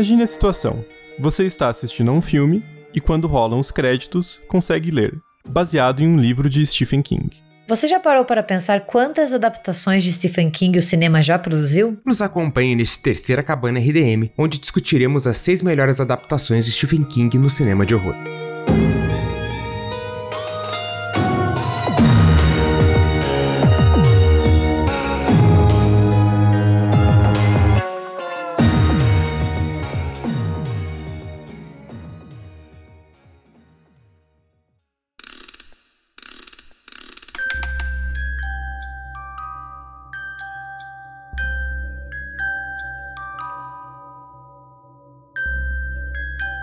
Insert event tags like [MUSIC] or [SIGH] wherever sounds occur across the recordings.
Imagine a situação. Você está assistindo a um filme e quando rolam os créditos, consegue ler, baseado em um livro de Stephen King. Você já parou para pensar quantas adaptações de Stephen King o cinema já produziu? Nos acompanhe neste terceira cabana RDM, onde discutiremos as seis melhores adaptações de Stephen King no cinema de horror.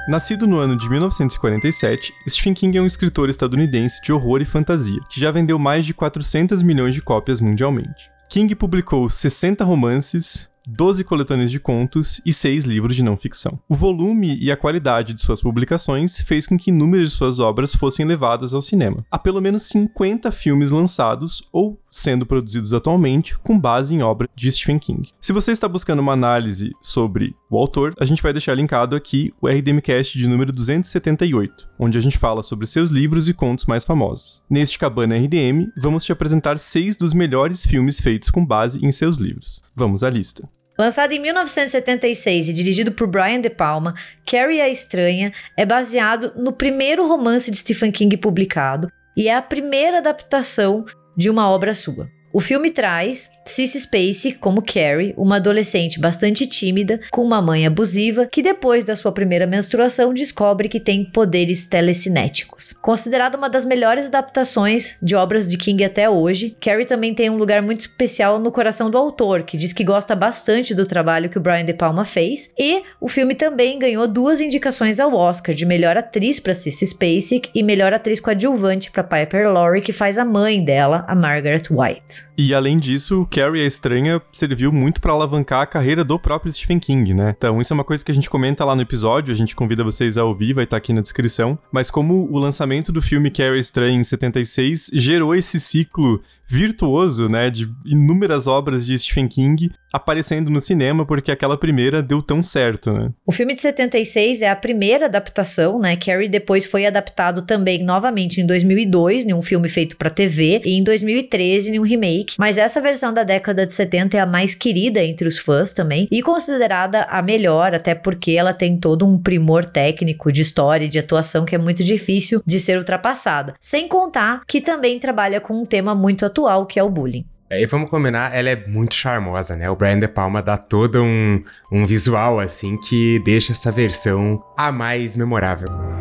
Nascido no ano de 1947, Stephen King é um escritor estadunidense de horror e fantasia, que já vendeu mais de 400 milhões de cópias mundialmente. King publicou 60 romances, 12 coletâneas de contos e 6 livros de não ficção. O volume e a qualidade de suas publicações fez com que inúmeras de suas obras fossem levadas ao cinema. Há pelo menos 50 filmes lançados ou sendo produzidos atualmente com base em obra de Stephen King. Se você está buscando uma análise sobre o autor, a gente vai deixar linkado aqui o RDMcast de número 278, onde a gente fala sobre seus livros e contos mais famosos. Neste Cabana RDM, vamos te apresentar seis dos melhores filmes feitos com base em seus livros. Vamos à lista. Lançado em 1976 e dirigido por Brian De Palma, Carrie a Estranha é baseado no primeiro romance de Stephen King publicado e é a primeira adaptação de uma obra sua. O filme traz Cissy Spacey como Carrie, uma adolescente bastante tímida, com uma mãe abusiva, que depois da sua primeira menstruação descobre que tem poderes telecinéticos. Considerada uma das melhores adaptações de obras de King até hoje, Carrie também tem um lugar muito especial no coração do autor, que diz que gosta bastante do trabalho que o Brian De Palma fez, e o filme também ganhou duas indicações ao Oscar de melhor atriz para Cissy Spacek e melhor atriz coadjuvante para Piper Laurie, que faz a mãe dela, a Margaret White. E além disso, Carrie a Estranha serviu muito para alavancar a carreira do próprio Stephen King, né? Então, isso é uma coisa que a gente comenta lá no episódio, a gente convida vocês a ouvir, vai estar tá aqui na descrição. Mas como o lançamento do filme Carrie a Estranha em 76 gerou esse ciclo virtuoso, né, de inúmeras obras de Stephen King aparecendo no cinema porque aquela primeira deu tão certo, né? O filme de 76 é a primeira adaptação, né? Carrie depois foi adaptado também novamente em 2002, em um filme feito para TV, e em 2013 em um remake, mas essa versão da década de 70 é a mais querida entre os fãs também e considerada a melhor, até porque ela tem todo um primor técnico de história e de atuação que é muito difícil de ser ultrapassada. Sem contar que também trabalha com um tema muito atual, que é o bullying. E vamos combinar, ela é muito charmosa, né? O Brian De Palma dá todo um, um visual, assim, que deixa essa versão a mais memorável.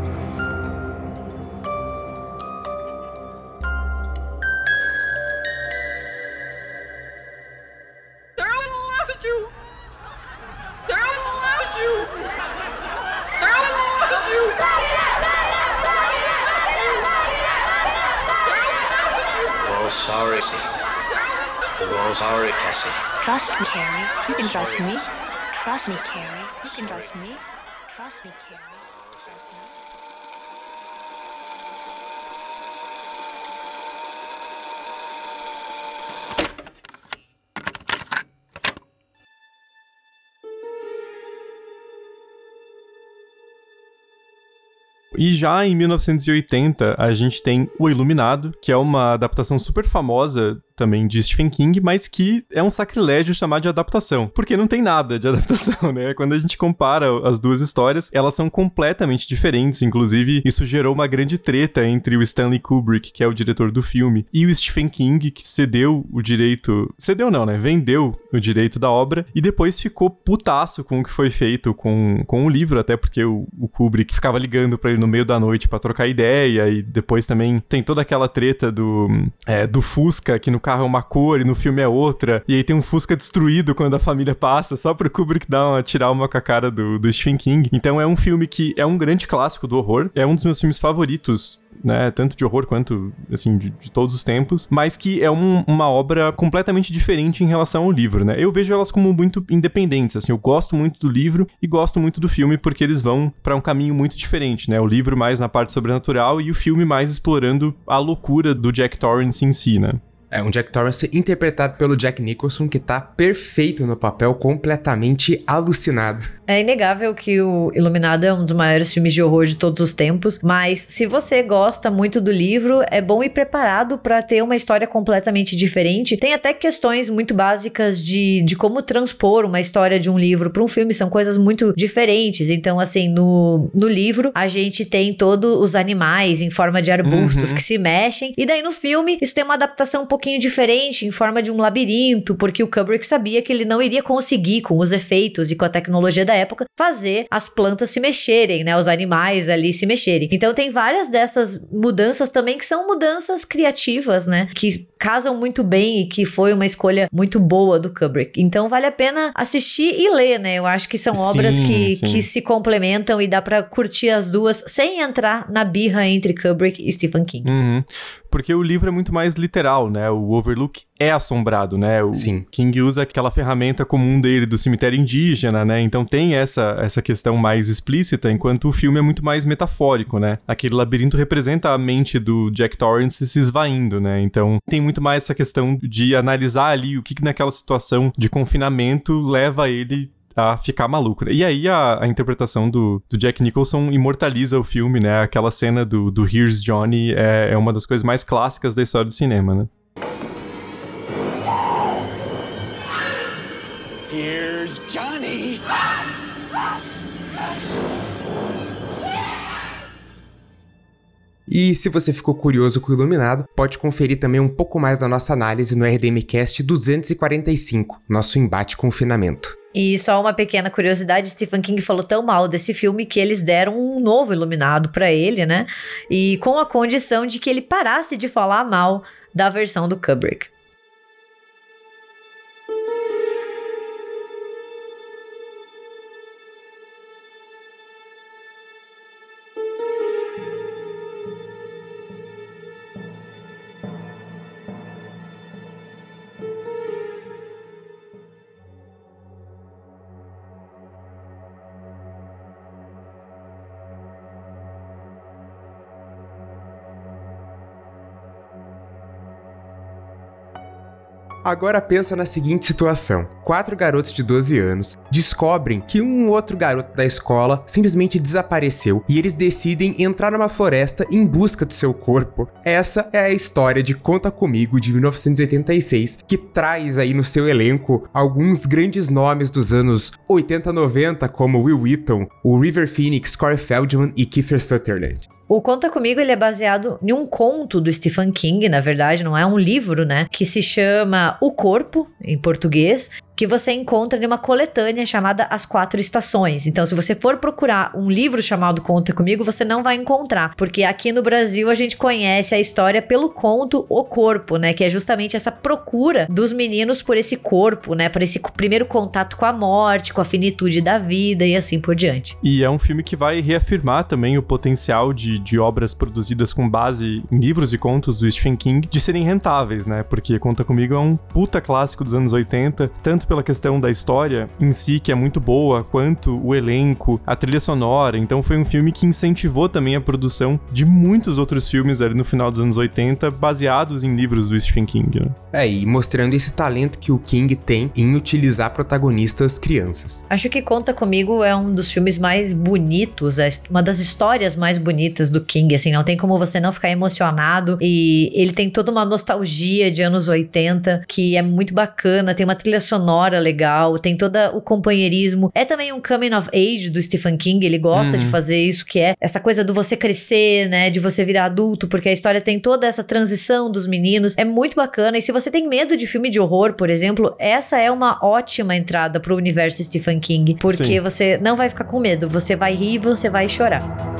Trust me. Trust me, Carrie. You can trust me. Trust me, Carrie. E já em 1980, a gente tem O Iluminado, que é uma adaptação super famosa também de Stephen King, mas que é um sacrilégio chamar de adaptação, porque não tem nada de [LAUGHS] adaptação, né? Quando a gente compara as duas histórias, elas são completamente diferentes, inclusive isso gerou uma grande treta entre o Stanley Kubrick, que é o diretor do filme, e o Stephen King, que cedeu o direito, cedeu não, né? Vendeu o direito da obra e depois ficou putaço com o que foi feito com, com o livro, até porque o, o Kubrick ficava ligando para ele no meio da noite para trocar ideia e depois também tem toda aquela treta do, é, do Fusca, que no carro é uma cor e no filme é outra. E aí tem um Fusca destruído quando a família passa, só pro Kubrick dar uma, tirar uma com a cara do, do Stephen King. Então é um filme que é um grande clássico do horror. É um dos meus filmes favoritos né? Tanto de horror quanto, assim, de, de todos os tempos, mas que é um, uma obra completamente diferente em relação ao livro, né? Eu vejo elas como muito independentes, assim, eu gosto muito do livro e gosto muito do filme porque eles vão para um caminho muito diferente, né? O livro mais na parte sobrenatural e o filme mais explorando a loucura do Jack Torrance em si, né? É um Jack Torrance interpretado pelo Jack Nicholson que tá perfeito no papel, completamente alucinado. É inegável que o Iluminado é um dos maiores filmes de horror de todos os tempos, mas se você gosta muito do livro, é bom ir preparado para ter uma história completamente diferente. Tem até questões muito básicas de, de como transpor uma história de um livro para um filme, são coisas muito diferentes. Então, assim, no, no livro, a gente tem todos os animais em forma de arbustos uhum. que se mexem, e daí no filme, isso tem uma adaptação um pouquinho diferente, em forma de um labirinto, porque o Kubrick sabia que ele não iria conseguir, com os efeitos e com a tecnologia da época, fazer as plantas se mexerem, né? Os animais ali se mexerem. Então tem várias dessas mudanças também que são mudanças criativas, né? Que casam muito bem e que foi uma escolha muito boa do Kubrick. Então vale a pena assistir e ler, né? Eu acho que são obras que, que se complementam e dá para curtir as duas sem entrar na birra entre Kubrick e Stephen King. Uhum porque o livro é muito mais literal, né? O Overlook é assombrado, né? O Sim. King usa aquela ferramenta comum dele do cemitério indígena, né? Então tem essa, essa questão mais explícita, enquanto o filme é muito mais metafórico, né? Aquele labirinto representa a mente do Jack Torrance se esvaindo, né? Então tem muito mais essa questão de analisar ali o que, que naquela situação de confinamento leva ele a ficar maluco. Né? E aí a, a interpretação do, do, Jack Nicholson imortaliza o filme, né? Aquela cena do, do Here's Johnny é, é uma das coisas mais clássicas da história do cinema, né? E se você ficou curioso com o Iluminado, pode conferir também um pouco mais da nossa análise no RDMcast 245, nosso embate confinamento. E só uma pequena curiosidade, Stephen King falou tão mal desse filme que eles deram um novo iluminado para ele, né? E com a condição de que ele parasse de falar mal da versão do Kubrick. Agora pensa na seguinte situação: quatro garotos de 12 anos descobrem que um outro garoto da escola simplesmente desapareceu e eles decidem entrar numa floresta em busca do seu corpo. Essa é a história de Conta Comigo de 1986, que traz aí no seu elenco alguns grandes nomes dos anos 80 90, como Will Wheaton, o River Phoenix, Corey Feldman e Kiefer Sutherland. O Conta Comigo ele é baseado em um conto do Stephen King, na verdade, não é um livro, né? Que se chama O Corpo, em português, que você encontra numa coletânea chamada As Quatro Estações. Então, se você for procurar um livro chamado Conta Comigo, você não vai encontrar, porque aqui no Brasil a gente conhece a história pelo conto O Corpo, né? Que é justamente essa procura dos meninos por esse corpo, né? Por esse primeiro contato com a morte, com a finitude da vida e assim por diante. E é um filme que vai reafirmar também o potencial de, de obras produzidas com base em livros e contos do Stephen King de serem rentáveis, né? Porque Conta Comigo é um puta clássico dos anos 80, tanto tanto pela questão da história em si, que é muito boa, quanto o elenco, a trilha sonora. Então foi um filme que incentivou também a produção de muitos outros filmes ali no final dos anos 80, baseados em livros do Stephen King. Né? É, e mostrando esse talento que o King tem em utilizar protagonistas crianças. Acho que Conta Comigo é um dos filmes mais bonitos, é uma das histórias mais bonitas do King, assim, não tem como você não ficar emocionado e ele tem toda uma nostalgia de anos 80 que é muito bacana, tem uma trilha sonora sonora legal, tem todo o companheirismo. É também um coming of age do Stephen King, ele gosta uhum. de fazer isso, que é essa coisa do você crescer, né, de você virar adulto, porque a história tem toda essa transição dos meninos. É muito bacana. E se você tem medo de filme de horror, por exemplo, essa é uma ótima entrada pro universo Stephen King, porque Sim. você não vai ficar com medo, você vai rir e você vai chorar.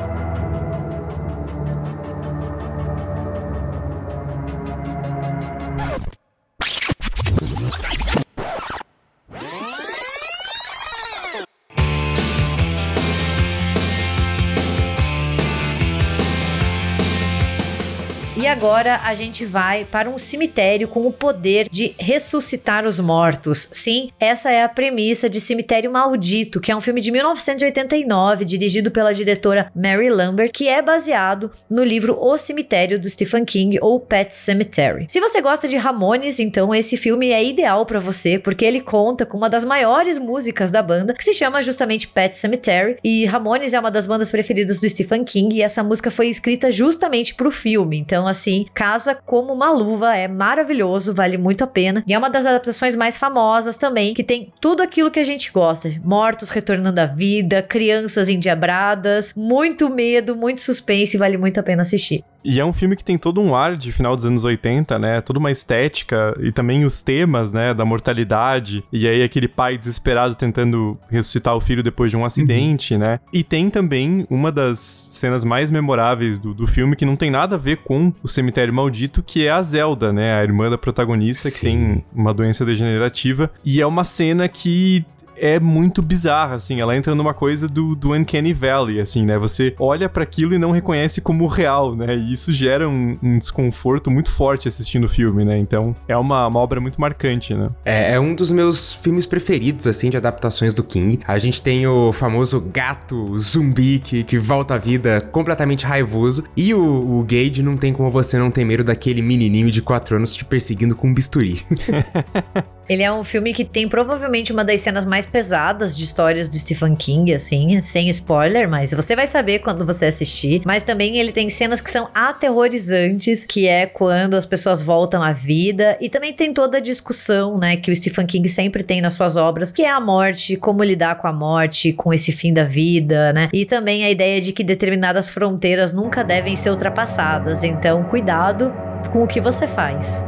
Agora a gente vai para um cemitério com o poder de ressuscitar os mortos. Sim, essa é a premissa de Cemitério Maldito, que é um filme de 1989, dirigido pela diretora Mary Lambert, que é baseado no livro O Cemitério do Stephen King ou Pet Cemetery. Se você gosta de Ramones, então esse filme é ideal para você, porque ele conta com uma das maiores músicas da banda, que se chama justamente Pet Cemetery, e Ramones é uma das bandas preferidas do Stephen King, e essa música foi escrita justamente pro filme. Então, assim, casa como uma luva, é maravilhoso, vale muito a pena. E é uma das adaptações mais famosas também, que tem tudo aquilo que a gente gosta: mortos retornando à vida, crianças endiabradas, muito medo, muito suspense, vale muito a pena assistir. E é um filme que tem todo um ar de final dos anos 80, né? Toda uma estética e também os temas, né? Da mortalidade. E aí aquele pai desesperado tentando ressuscitar o filho depois de um acidente, uhum. né? E tem também uma das cenas mais memoráveis do, do filme que não tem nada a ver com o cemitério maldito, que é a Zelda, né? A irmã da protagonista Sim. que tem uma doença degenerativa. E é uma cena que é muito bizarra, assim. Ela entra numa coisa do, do Uncanny Valley, assim, né? Você olha para aquilo e não reconhece como real, né? E isso gera um, um, desconforto muito forte assistindo o filme, né? Então, é uma, uma obra muito marcante, né? É, é um dos meus filmes preferidos, assim, de adaptações do King. A gente tem o famoso gato zumbi que, que volta à vida completamente raivoso. E o, o Gage não tem como você não ter medo daquele menininho de 4 anos te perseguindo com um bisturi. [LAUGHS] Ele é um filme que tem provavelmente uma das cenas mais pesadas de histórias do Stephen King, assim, sem spoiler, mas você vai saber quando você assistir. Mas também ele tem cenas que são aterrorizantes, que é quando as pessoas voltam à vida. E também tem toda a discussão, né, que o Stephen King sempre tem nas suas obras, que é a morte, como lidar com a morte, com esse fim da vida, né? E também a ideia de que determinadas fronteiras nunca devem ser ultrapassadas. Então, cuidado com o que você faz.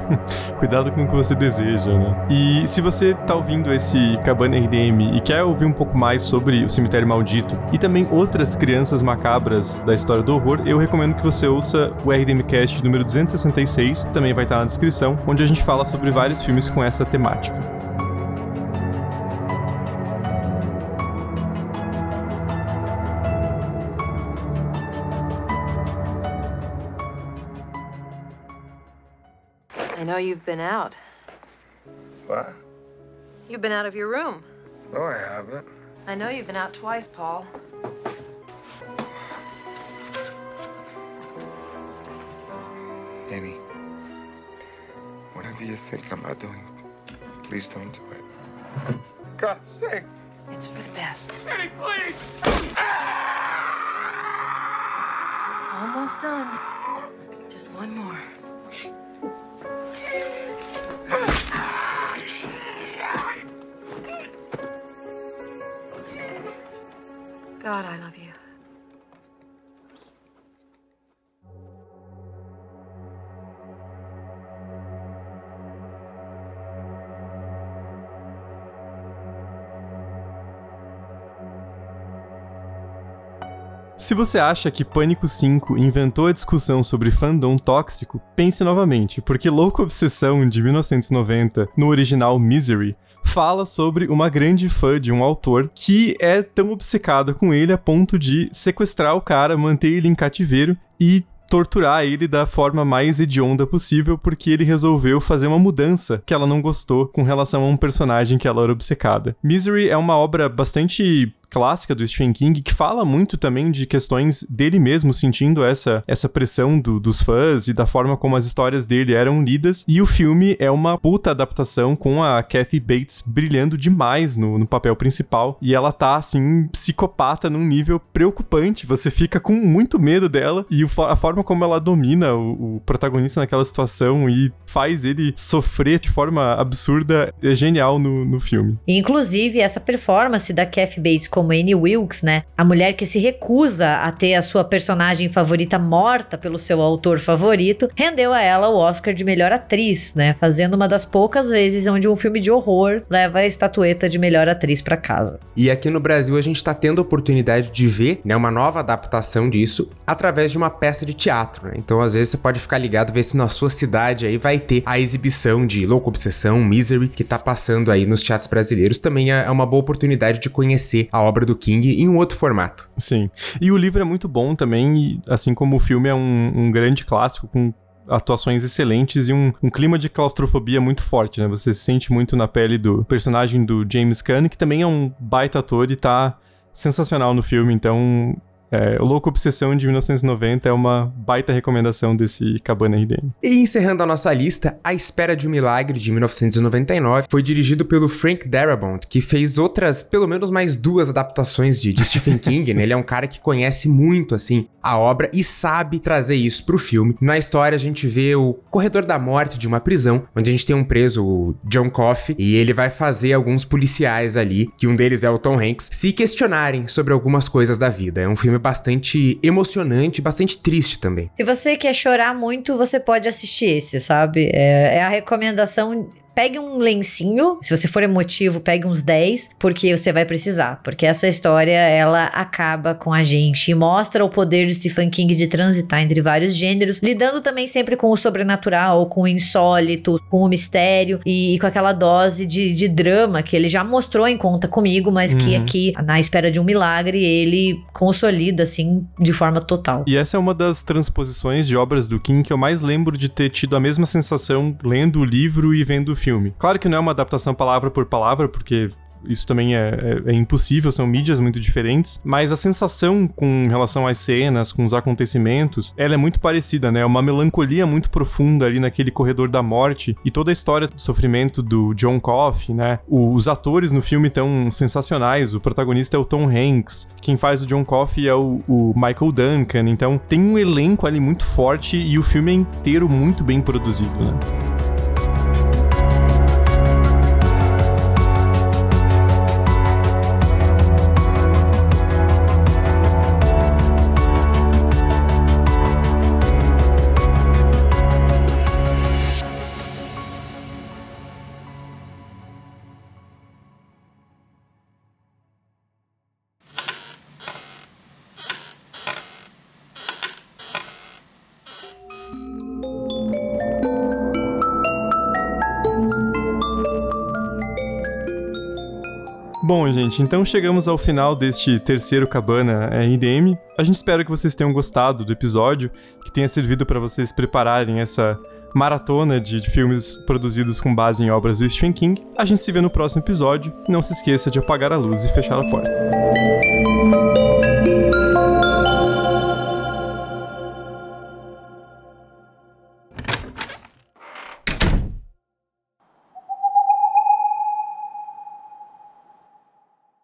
[LAUGHS] Cuidado com o que você deseja, né? E se você tá ouvindo esse Cabana RDM e quer ouvir um pouco mais sobre o Cemitério Maldito e também outras crianças macabras da história do horror, eu recomendo que você ouça o RDM Cast número 266, que também vai estar na descrição, onde a gente fala sobre vários filmes com essa temática. You've been out. What? You've been out of your room. No, I haven't. I know you've been out twice, Paul. Annie, whatever you're thinking about doing, please don't do it. God's sake. It's for the best. Annie, please! Almost done. Just one more. God, I love you. Se você acha que Pânico 5 inventou a discussão sobre fandom tóxico, pense novamente, porque Louco Obsessão de 1990, no original Misery, fala sobre uma grande fã de um autor que é tão obcecada com ele a ponto de sequestrar o cara, manter ele em cativeiro e torturar ele da forma mais hedionda possível porque ele resolveu fazer uma mudança que ela não gostou com relação a um personagem que ela era obcecada. Misery é uma obra bastante clássica do Stephen King, que fala muito também de questões dele mesmo sentindo essa, essa pressão do, dos fãs e da forma como as histórias dele eram lidas. E o filme é uma puta adaptação com a Kathy Bates brilhando demais no, no papel principal. E ela tá, assim, psicopata num nível preocupante. Você fica com muito medo dela e o, a forma como ela domina o, o protagonista naquela situação e faz ele sofrer de forma absurda é genial no, no filme. Inclusive, essa performance da Kathy Bates como Annie Wilkes, né? A mulher que se recusa a ter a sua personagem favorita morta pelo seu autor favorito, rendeu a ela o Oscar de melhor atriz, né? Fazendo uma das poucas vezes onde um filme de horror leva a estatueta de melhor atriz para casa. E aqui no Brasil a gente tá tendo a oportunidade de ver, né, uma nova adaptação disso através de uma peça de teatro, né? Então às vezes você pode ficar ligado ver se na sua cidade aí vai ter a exibição de Louco Obsessão, Misery, que tá passando aí nos teatros brasileiros. Também é uma boa oportunidade de conhecer a obra do King em um outro formato. Sim. E o livro é muito bom também, assim como o filme é um, um grande clássico com atuações excelentes e um, um, clima de claustrofobia muito forte, né? Você se sente muito na pele do personagem do James Caan, que também é um baita ator e tá sensacional no filme, então é, o Louco Obsessão de 1990 é uma baita recomendação desse Cabana RDM. E encerrando a nossa lista, A Espera de um Milagre de 1999 foi dirigido pelo Frank Darabont, que fez outras, pelo menos mais duas adaptações de, de Stephen [LAUGHS] King, né? Ele é um cara que conhece muito, assim, a obra e sabe trazer isso pro filme. Na história a gente vê o corredor da morte de uma prisão, onde a gente tem um preso, o John Coffey, e ele vai fazer alguns policiais ali, que um deles é o Tom Hanks, se questionarem sobre algumas coisas da vida. É um filme bastante emocionante, bastante triste também. Se você quer chorar muito, você pode assistir esse, sabe? É, é a recomendação pegue um lencinho, se você for emotivo, pegue uns 10, porque você vai precisar. Porque essa história, ela acaba com a gente e mostra o poder do Stephen King de transitar entre vários gêneros, lidando também sempre com o sobrenatural, com o insólito, com o mistério e, e com aquela dose de, de, drama que ele já mostrou em conta comigo, mas uhum. que aqui, na espera de um milagre, ele consolida, assim, de forma total. E essa é uma das transposições de obras do King que eu mais lembro de ter tido a mesma sensação lendo o livro e vendo o filme filme. Claro que não é uma adaptação palavra por palavra, porque isso também é, é, é, impossível, são mídias muito diferentes, mas a sensação com relação às cenas, com os acontecimentos, ela é muito parecida, né? É uma melancolia muito profunda ali naquele corredor da morte e toda a história do sofrimento do John Coffey, né? O, os atores no filme estão sensacionais, o protagonista é o Tom Hanks, quem faz o John Coffey é o, o Michael Duncan, então tem um elenco ali muito forte e o filme é inteiro muito bem produzido, né? Bom, gente, então chegamos ao final deste terceiro Cabana RDM. A gente espera que vocês tenham gostado do episódio, que tenha servido para vocês prepararem essa maratona de, de, filmes produzidos com base em obras do Stephen King. A gente se vê no próximo episódio. Não se esqueça de apagar a luz e fechar a porta.